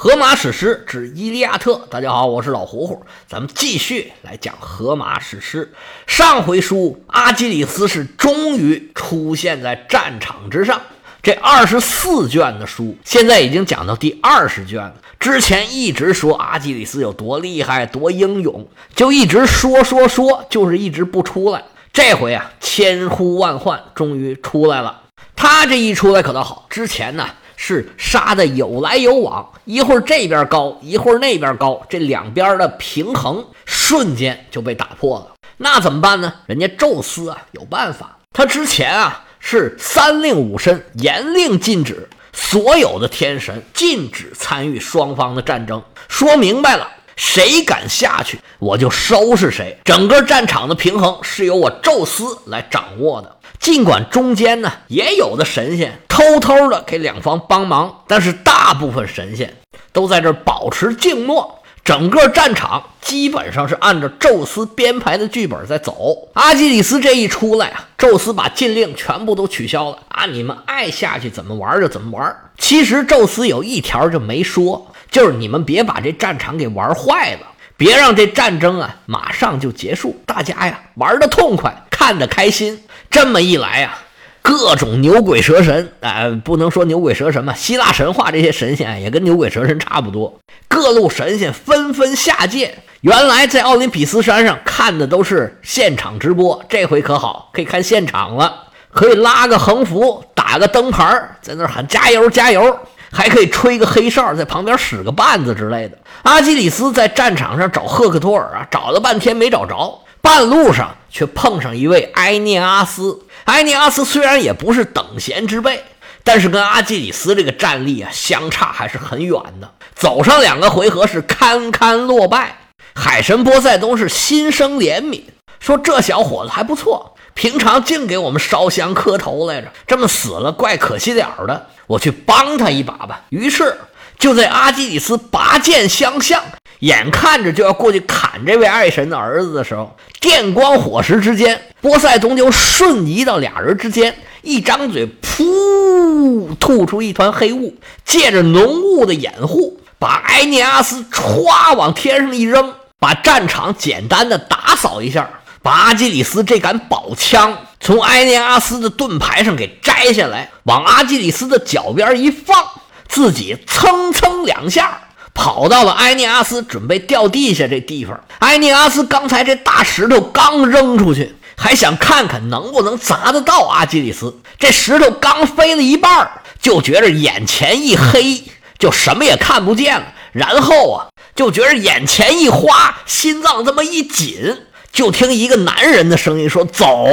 荷马史诗之《伊利亚特》，大家好，我是老胡胡，咱们继续来讲荷马史诗。上回书，阿基里斯是终于出现在战场之上。这二十四卷的书，现在已经讲到第二十卷了。之前一直说阿基里斯有多厉害、多英勇，就一直说说说，就是一直不出来。这回啊，千呼万唤，终于出来了。他这一出来可倒好，之前呢。是杀的有来有往，一会儿这边高，一会儿那边高，这两边的平衡瞬间就被打破了。那怎么办呢？人家宙斯啊有办法，他之前啊是三令五申，严令禁止所有的天神禁止参与双方的战争，说明白了，谁敢下去，我就收拾谁。整个战场的平衡是由我宙斯来掌握的。尽管中间呢也有的神仙偷偷的给两方帮忙，但是大部分神仙都在这保持静默，整个战场基本上是按照宙斯编排的剧本在走。阿基里斯这一出来啊，宙斯把禁令全部都取消了啊，你们爱下去怎么玩就怎么玩。其实宙斯有一条就没说，就是你们别把这战场给玩坏了，别让这战争啊马上就结束，大家呀玩的痛快，看着开心。这么一来呀，各种牛鬼蛇神，哎，不能说牛鬼蛇神吧，希腊神话这些神仙也跟牛鬼蛇神差不多。各路神仙纷纷下界。原来在奥林匹斯山上看的都是现场直播，这回可好，可以看现场了，可以拉个横幅，打个灯牌，在那喊加油加油，还可以吹个黑哨，在旁边使个绊子之类的。阿基里斯在战场上找赫克托尔啊，找了半天没找着。半路上却碰上一位埃涅阿斯。埃涅阿斯虽然也不是等闲之辈，但是跟阿基里斯这个战力啊相差还是很远的。走上两个回合是堪堪落败。海神波塞冬是心生怜悯，说这小伙子还不错，平常净给我们烧香磕头来着，这么死了怪可惜了的。我去帮他一把吧。于是就在阿基里斯拔剑相向。眼看着就要过去砍这位爱神的儿子的时候，电光火石之间，波塞冬就瞬移到俩人之间，一张嘴，噗，吐出一团黑雾，借着浓雾的掩护，把埃涅阿斯歘往天上一扔，把战场简单的打扫一下，把阿基里斯这杆宝枪从埃涅阿斯的盾牌上给摘下来，往阿基里斯的脚边一放，自己蹭蹭两下。跑到了埃涅阿斯准备掉地下这地方，埃涅阿斯刚才这大石头刚扔出去，还想看看能不能砸得到阿基里斯。这石头刚飞了一半，就觉着眼前一黑，就什么也看不见了。然后啊，就觉着眼前一花，心脏这么一紧，就听一个男人的声音说：“走！”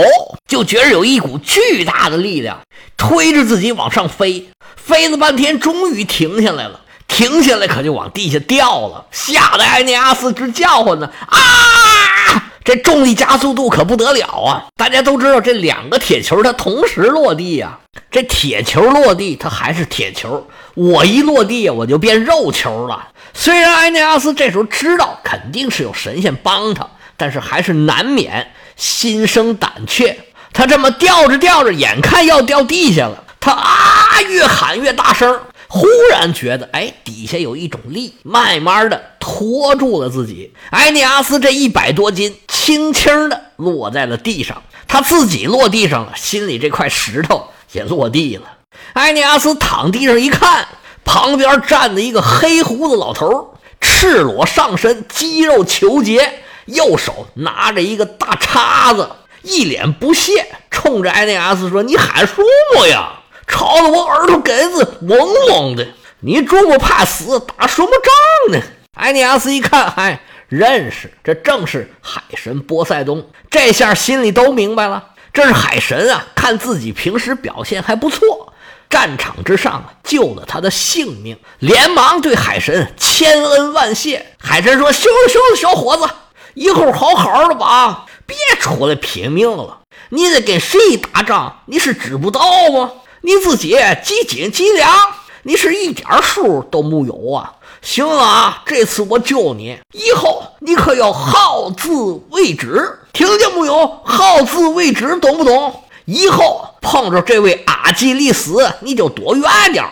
就觉着有一股巨大的力量推着自己往上飞，飞了半天，终于停下来了。停下来，可就往地下掉了，吓得埃涅阿斯直叫唤呢！啊，这重力加速度可不得了啊！大家都知道，这两个铁球它同时落地呀，这铁球落地它还是铁球，我一落地我就变肉球了。虽然埃涅阿斯这时候知道肯定是有神仙帮他，但是还是难免心生胆怯。他这么吊着吊着，眼看要掉地下了，他啊越喊越大声。忽然觉得，哎，底下有一种力，慢慢的拖住了自己。埃尼阿斯这一百多斤，轻轻的落在了地上，他自己落地上了，心里这块石头也落地了。埃尼阿斯躺地上一看，旁边站着一个黑胡子老头，赤裸上身，肌肉虬结，右手拿着一个大叉子，一脸不屑，冲着埃尼阿斯说：“你喊什么呀？”吵得我耳朵根子嗡嗡的，你这么怕死，打什么仗呢？埃尼阿斯一看，嗨，认识，这正是海神波塞冬。这下心里都明白了，这是海神啊！看自己平时表现还不错，战场之上啊，救了他的性命，连忙对海神千恩万谢。海神说：“行了行了，小伙子，以后好好的吧，别出来拼命了。你得跟谁打仗，你是知不道吗？”你自己几斤几两？你是一点数都木有啊！行了啊，这次我救你，以后你可要好自为之，听见木有？好自为之，懂不懂？以后碰着这位阿基里斯，你就躲远点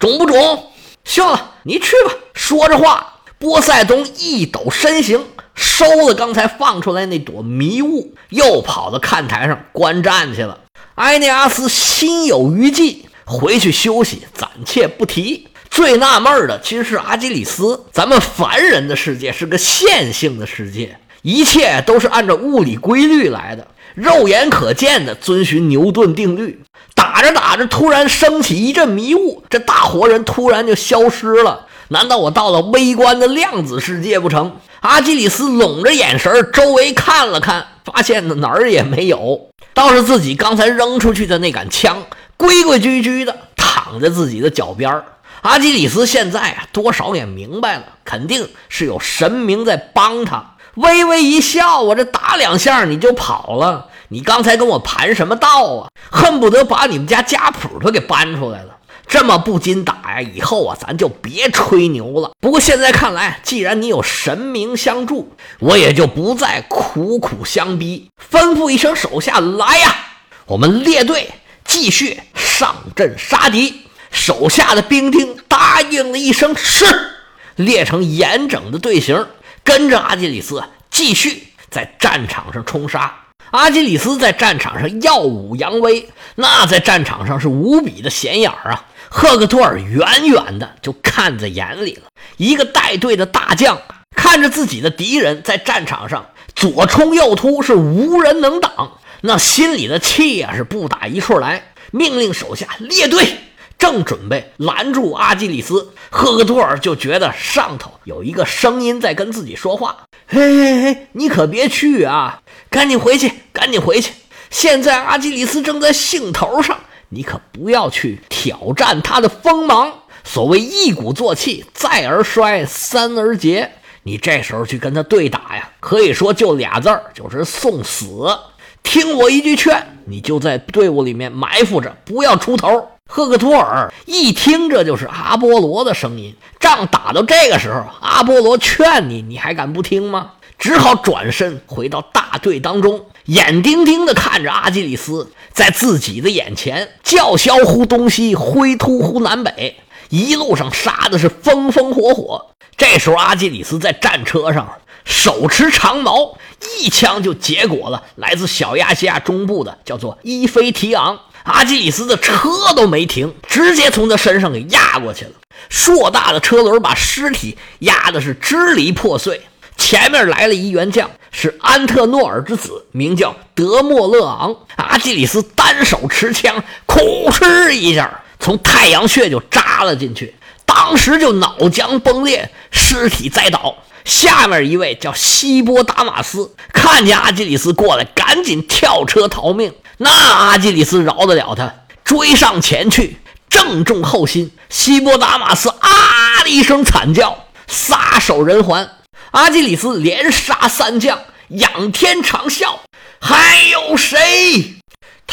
中不中？行了，你去吧。说着话，波塞冬一抖身形，收了刚才放出来那朵迷雾，又跑到看台上观战去了。埃涅阿斯心有余悸，回去休息，暂且不提。最纳闷的其实是阿基里斯。咱们凡人的世界是个线性的世界，一切都是按照物理规律来的，肉眼可见的遵循牛顿定律。打着打着，突然升起一阵迷雾，这大活人突然就消失了。难道我到了微观的量子世界不成？阿基里斯拢着眼神，周围看了看，发现哪儿也没有，倒是自己刚才扔出去的那杆枪，规规矩矩的躺在自己的脚边儿。阿基里斯现在啊，多少也明白了，肯定是有神明在帮他。微微一笑，我这打两下你就跑了，你刚才跟我盘什么道啊？恨不得把你们家家谱都给搬出来了。这么不禁打呀，以后啊，咱就别吹牛了。不过现在看来，既然你有神明相助，我也就不再苦苦相逼，吩咐一声手下来呀，我们列队继续上阵杀敌。手下的兵丁答应了一声“是”，列成严整的队形，跟着阿基里斯继续在战场上冲杀。阿基里斯在战场上耀武扬威，那在战场上是无比的显眼啊！赫克托尔远远的就看在眼里了。一个带队的大将看着自己的敌人在战场上左冲右突，是无人能挡，那心里的气呀是不打一处来。命令手下列队。正准备拦住阿基里斯，赫克托尔就觉得上头有一个声音在跟自己说话：“嘿嘿嘿，你可别去啊，赶紧回去，赶紧回去！现在阿基里斯正在兴头上，你可不要去挑战他的锋芒。所谓一鼓作气，再而衰，三而竭。你这时候去跟他对打呀，可以说就俩字儿，就是送死。听我一句劝，你就在队伍里面埋伏着，不要出头。”赫克托尔一听，这就是阿波罗的声音。仗打到这个时候，阿波罗劝你，你还敢不听吗？只好转身回到大队当中，眼盯盯地看着阿基里斯在自己的眼前叫嚣乎东西，灰突乎南北，一路上杀的是风风火火。这时候，阿基里斯在战车上手持长矛，一枪就结果了来自小亚细亚中部的叫做伊菲提昂。阿基里斯的车都没停，直接从他身上给压过去了。硕大的车轮把尸体压的是支离破碎。前面来了一员将，是安特诺尔之子，名叫德莫勒昂。阿基里斯单手持枪，哭哧一下从太阳穴就扎了进去，当时就脑浆崩裂，尸体栽倒。下面一位叫希波达马斯，看见阿基里斯过来，赶紧跳车逃命。那阿基里斯饶得了他？追上前去，正中后心。希波达马斯啊的一声惨叫，撒手人寰。阿基里斯连杀三将，仰天长啸：“还有谁？”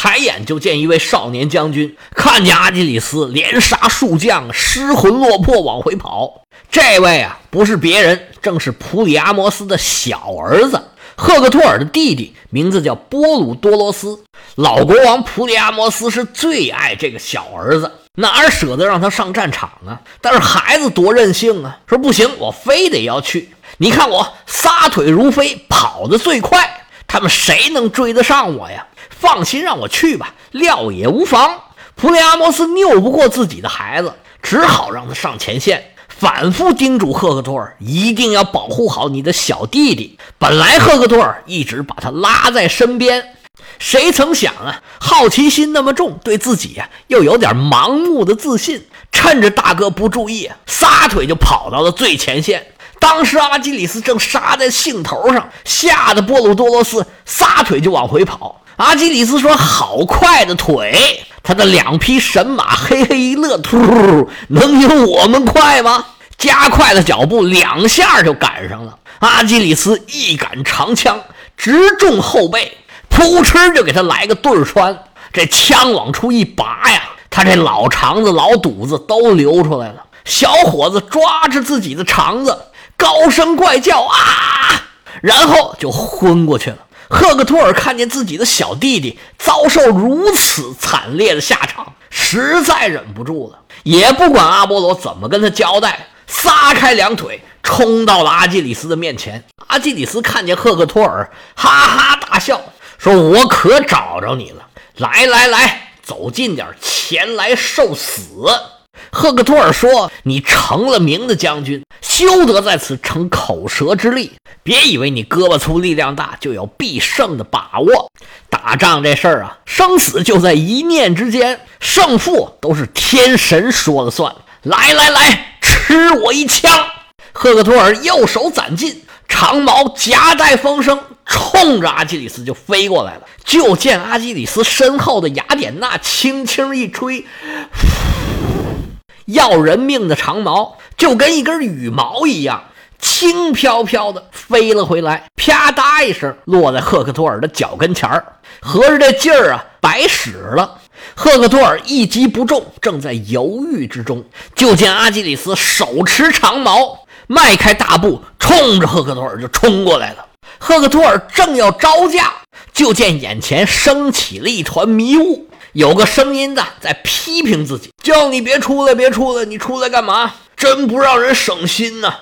抬眼就见一位少年将军，看见阿基里斯连杀数将，失魂落魄往回跑。这位啊，不是别人，正是普里阿摩斯的小儿子。赫克托尔的弟弟名字叫波鲁多罗斯，老国王普里阿摩斯是最爱这个小儿子，哪舍得让他上战场啊？但是孩子多任性啊，说不行，我非得要去。你看我撒腿如飞，跑得最快，他们谁能追得上我呀？放心，让我去吧，料也无妨。普里阿摩斯拗不过自己的孩子，只好让他上前线。反复叮嘱赫克托尔一定要保护好你的小弟弟。本来赫克托尔一直把他拉在身边，谁曾想啊，好奇心那么重，对自己呀又有点盲目的自信，趁着大哥不注意，撒腿就跑到了最前线。当时阿基里斯正杀在兴头上，吓得波鲁多罗斯撒腿就往回跑。阿基里斯说：“好快的腿！”他的两匹神马嘿嘿一乐，突，能有我们快吗？加快了脚步，两下就赶上了。阿基里斯一杆长枪直中后背，扑哧就给他来个对穿。这枪往出一拔呀，他这老肠子、老肚子都流出来了。小伙子抓着自己的肠子，高声怪叫啊，然后就昏过去了。赫克托尔看见自己的小弟弟遭受如此惨烈的下场，实在忍不住了，也不管阿波罗怎么跟他交代，撒开两腿冲到了阿基里斯的面前。阿基里斯看见赫克托尔，哈哈大笑，说：“我可找着你了！来来来，走近点，前来受死。”赫克托尔说：“你成了名的将军，休得在此逞口舌之力。别以为你胳膊粗力量大就有必胜的把握。打仗这事儿啊，生死就在一念之间，胜负都是天神说了算。来来来，吃我一枪！”赫克托尔右手攒劲，长矛夹带风声，冲着阿基里斯就飞过来了。就见阿基里斯身后的雅典娜轻轻一吹。要人命的长矛就跟一根羽毛一样，轻飘飘的飞了回来，啪嗒一声落在赫克托尔的脚跟前儿。合着这劲儿啊，白使了。赫克托尔一击不中，正在犹豫之中，就见阿基里斯手持长矛，迈开大步，冲着赫克托尔就冲过来了。赫克托尔正要招架，就见眼前升起了一团迷雾。有个声音的在批评自己，叫你别出来，别出来，你出来干嘛？真不让人省心呐！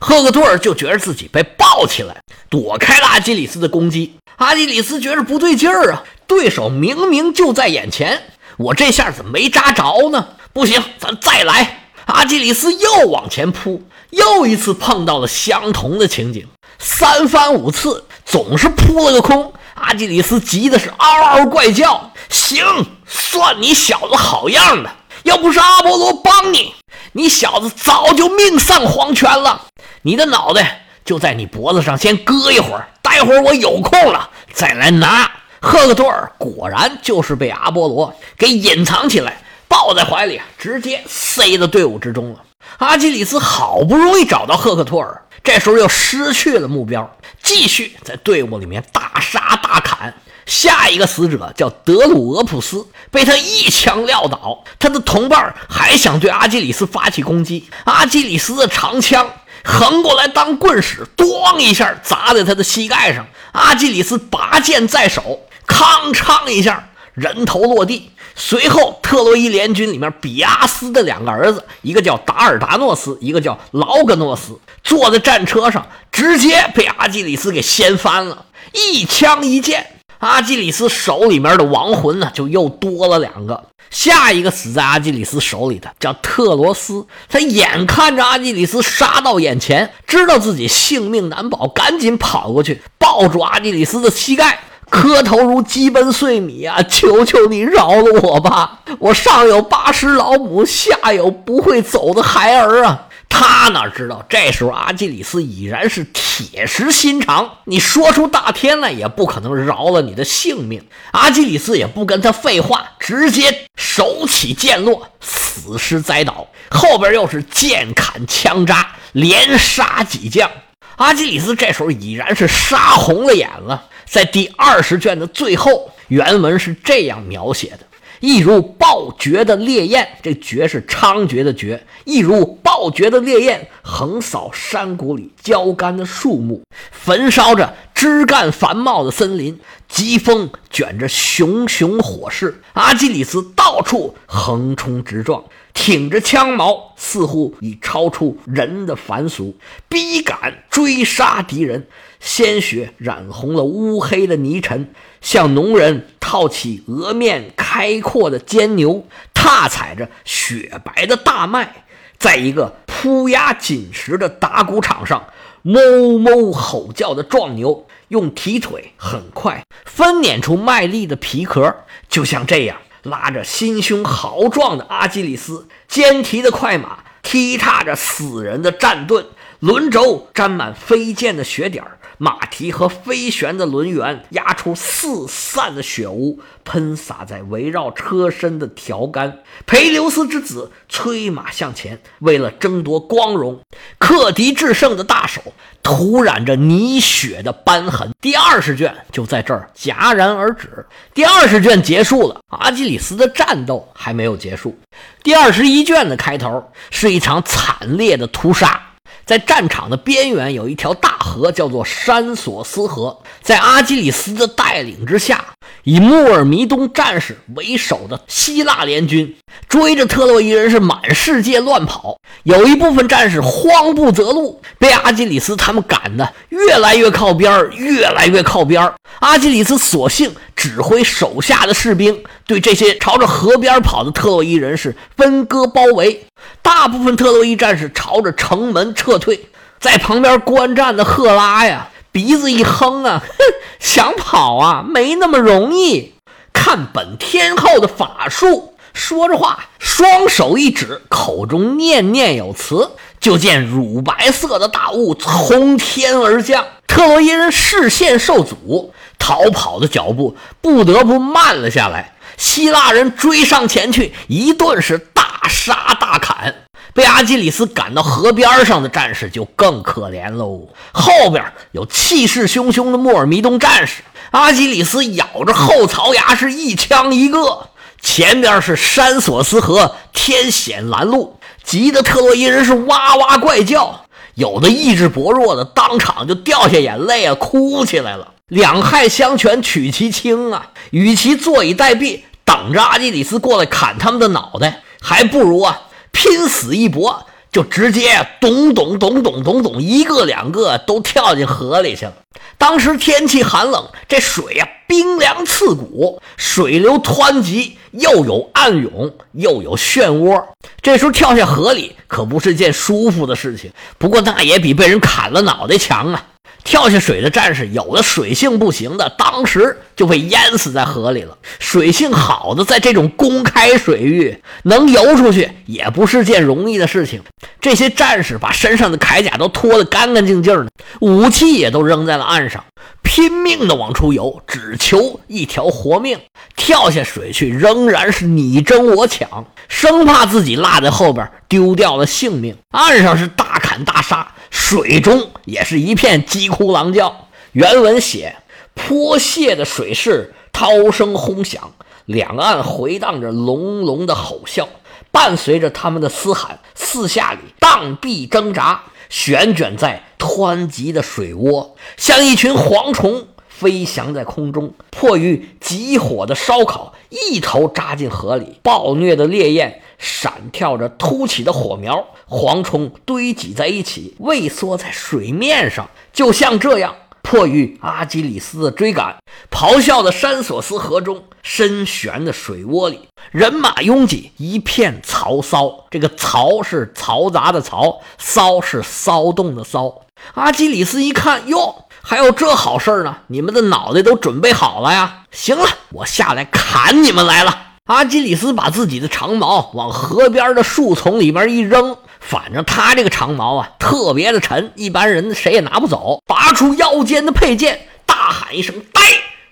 赫克托尔就觉得自己被抱起来，躲开了阿基里斯的攻击。阿基里斯觉着不对劲儿啊，对手明明就在眼前，我这下怎么没扎着呢？不行，咱再来！阿基里斯又往前扑，又一次碰到了相同的情景，三番五次总是扑了个空。阿基里斯急的是嗷嗷怪叫。行，算你小子好样的！要不是阿波罗帮你，你小子早就命丧黄泉了。你的脑袋就在你脖子上先搁一会儿，待会儿我有空了再来拿。赫克托尔果然就是被阿波罗给隐藏起来，抱在怀里，直接塞到队伍之中了。阿基里斯好不容易找到赫克托尔，这时候又失去了目标，继续在队伍里面大杀大砍。下一个死者叫德鲁俄普斯，被他一枪撂倒。他的同伴还想对阿基里斯发起攻击，阿基里斯的长枪横过来当棍使，咣一下砸在他的膝盖上。阿基里斯拔剑在手，吭哧一下，人头落地。随后，特洛伊联军里面比阿斯的两个儿子，一个叫达尔达诺斯，一个叫劳格诺斯，坐在战车上，直接被阿基里斯给掀翻了，一枪一剑。阿基里斯手里面的亡魂呢，就又多了两个。下一个死在阿基里斯手里的叫特罗斯，他眼看着阿基里斯杀到眼前，知道自己性命难保，赶紧跑过去抱住阿基里斯的膝盖，磕头如鸡奔碎米啊！求求你饶了我吧，我上有八十老母，下有不会走的孩儿啊！他哪知道，这时候阿基里斯已然是铁石心肠，你说出大天来也不可能饶了你的性命。阿基里斯也不跟他废话，直接手起剑落，死尸栽倒，后边又是剑砍枪扎，连杀几将。阿基里斯这时候已然是杀红了眼了。在第二十卷的最后，原文是这样描写的。一如暴绝的烈焰，这绝是猖獗的绝。一如暴绝的烈焰，横扫山谷里焦干的树木，焚烧着枝干繁茂的森林。疾风卷着熊熊火势，阿基里斯到处横冲直撞，挺着枪矛，似乎已超出人的凡俗，逼赶追杀敌人。鲜血染红了乌黑的泥尘，像农人套起额面开阔的尖牛，踏踩着雪白的大麦，在一个铺压紧实的打谷场上，哞哞吼叫的壮牛，用蹄腿很快分碾出麦粒的皮壳，就像这样拉着心胸豪壮的阿基里斯，肩提的快马踢踏着死人的战盾，轮轴沾满飞溅的血点儿。马蹄和飞旋的轮圆压出四散的血污，喷洒在围绕车身的条杆。裴留斯之子催马向前，为了争夺光荣，克敌制胜的大手涂染着泥血的斑痕。第二十卷就在这儿戛然而止。第二十卷结束了，阿基里斯的战斗还没有结束。第二十一卷的开头是一场惨烈的屠杀。在战场的边缘有一条大河，叫做山索斯河。在阿基里斯的带领之下，以穆尔弥东战士为首的希腊联军追着特洛伊人是满世界乱跑。有一部分战士慌不择路，被阿基里斯他们赶得越来越靠边越来越靠边阿基里斯索性指挥手下的士兵对这些朝着河边跑的特洛伊人是分割包围。大部分特洛伊战士朝着城门撤退，在旁边观战的赫拉呀，鼻子一哼啊，哼，想跑啊，没那么容易。看本天后的法术，说着话，双手一指，口中念念有词，就见乳白色的大雾从天而降，特洛伊人视线受阻，逃跑的脚步不得不慢了下来。希腊人追上前去，一顿是大杀大砍，被阿基里斯赶到河边上的战士就更可怜喽。后边有气势汹汹的莫尔弥东战士，阿基里斯咬着后槽牙是一枪一个。前边是山索斯河，天险拦路，急得特洛伊人是哇哇怪叫，有的意志薄弱的当场就掉下眼泪啊，哭起来了。两害相权取其轻啊，与其坐以待毙，等着阿基里斯过来砍他们的脑袋，还不如啊拼死一搏，就直接咚咚咚咚咚咚，一个两个都跳进河里去了。当时天气寒冷，这水呀冰凉刺骨，水流湍急，又有暗涌，又有漩涡。这时候跳下河里可不是件舒服的事情，不过那也比被人砍了脑袋强啊。跳下水的战士，有的水性不行的，当时就被淹死在河里了；水性好的，在这种公开水域能游出去，也不是件容易的事情。这些战士把身上的铠甲都脱得干干净净的，武器也都扔在了岸上，拼命的往出游，只求一条活命。跳下水去，仍然是你争我抢，生怕自己落在后边，丢掉了性命。岸上是大砍大杀。水中也是一片鸡哭狼叫。原文写：泼泻的水势，涛声轰响，两岸回荡着隆隆的吼啸，伴随着他们的嘶喊，四下里荡壁挣扎，旋卷在湍急的水涡，像一群蝗虫飞翔在空中。迫于急火的烧烤，一头扎进河里，暴虐的烈焰。闪跳着凸起的火苗，蝗虫堆积在一起，畏缩在水面上，就像这样。迫于阿基里斯的追赶，咆哮的山索斯河中深悬的水窝里，人马拥挤，一片嘈骚。这个“嘈”是嘈杂的“嘈”，“骚”是骚动的“骚”。阿基里斯一看，哟，还有这好事呢！你们的脑袋都准备好了呀？行了，我下来砍你们来了。阿基里斯把自己的长矛往河边的树丛里边一扔，反正他这个长矛啊特别的沉，一般人谁也拿不走。拔出腰间的佩剑，大喊一声：“呆，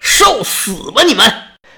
受死吧你们！”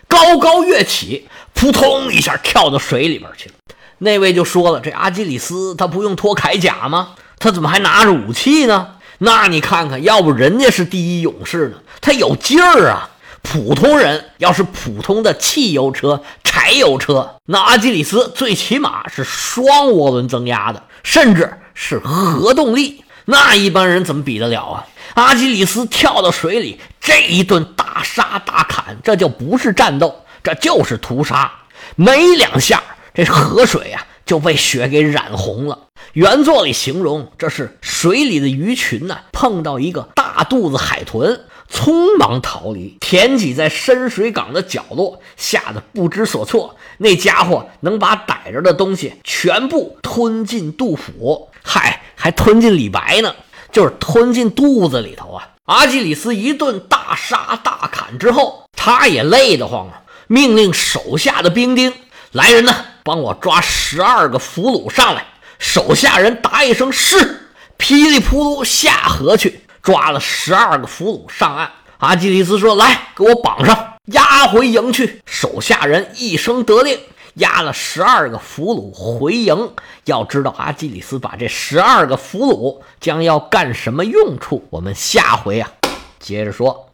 高高跃起，扑通一下跳到水里边去了。那位就说了：“这阿基里斯他不用脱铠甲吗？他怎么还拿着武器呢？那你看看，要不人家是第一勇士呢，他有劲儿啊！”普通人要是普通的汽油车、柴油车，那阿基里斯最起码是双涡轮增压的，甚至是核动力，那一般人怎么比得了啊？阿基里斯跳到水里，这一顿大杀大砍，这就不是战斗，这就是屠杀。没两下，这河水啊就被血给染红了。原作里形容，这是水里的鱼群呢碰到一个大肚子海豚。匆忙逃离，填挤在深水港的角落，吓得不知所措。那家伙能把逮着的东西全部吞进肚腹，嗨，还吞进李白呢，就是吞进肚子里头啊！阿基里斯一顿大杀大砍之后，他也累得慌啊，命令手下的兵丁来人呢，帮我抓十二个俘虏上来。手下人答一声是，噼里扑噜下河去。抓了十二个俘虏上岸，阿基里斯说：“来，给我绑上，押回营去。”手下人一声得令，押了十二个俘虏回营。要知道，阿基里斯把这十二个俘虏将要干什么用处？我们下回啊，接着说。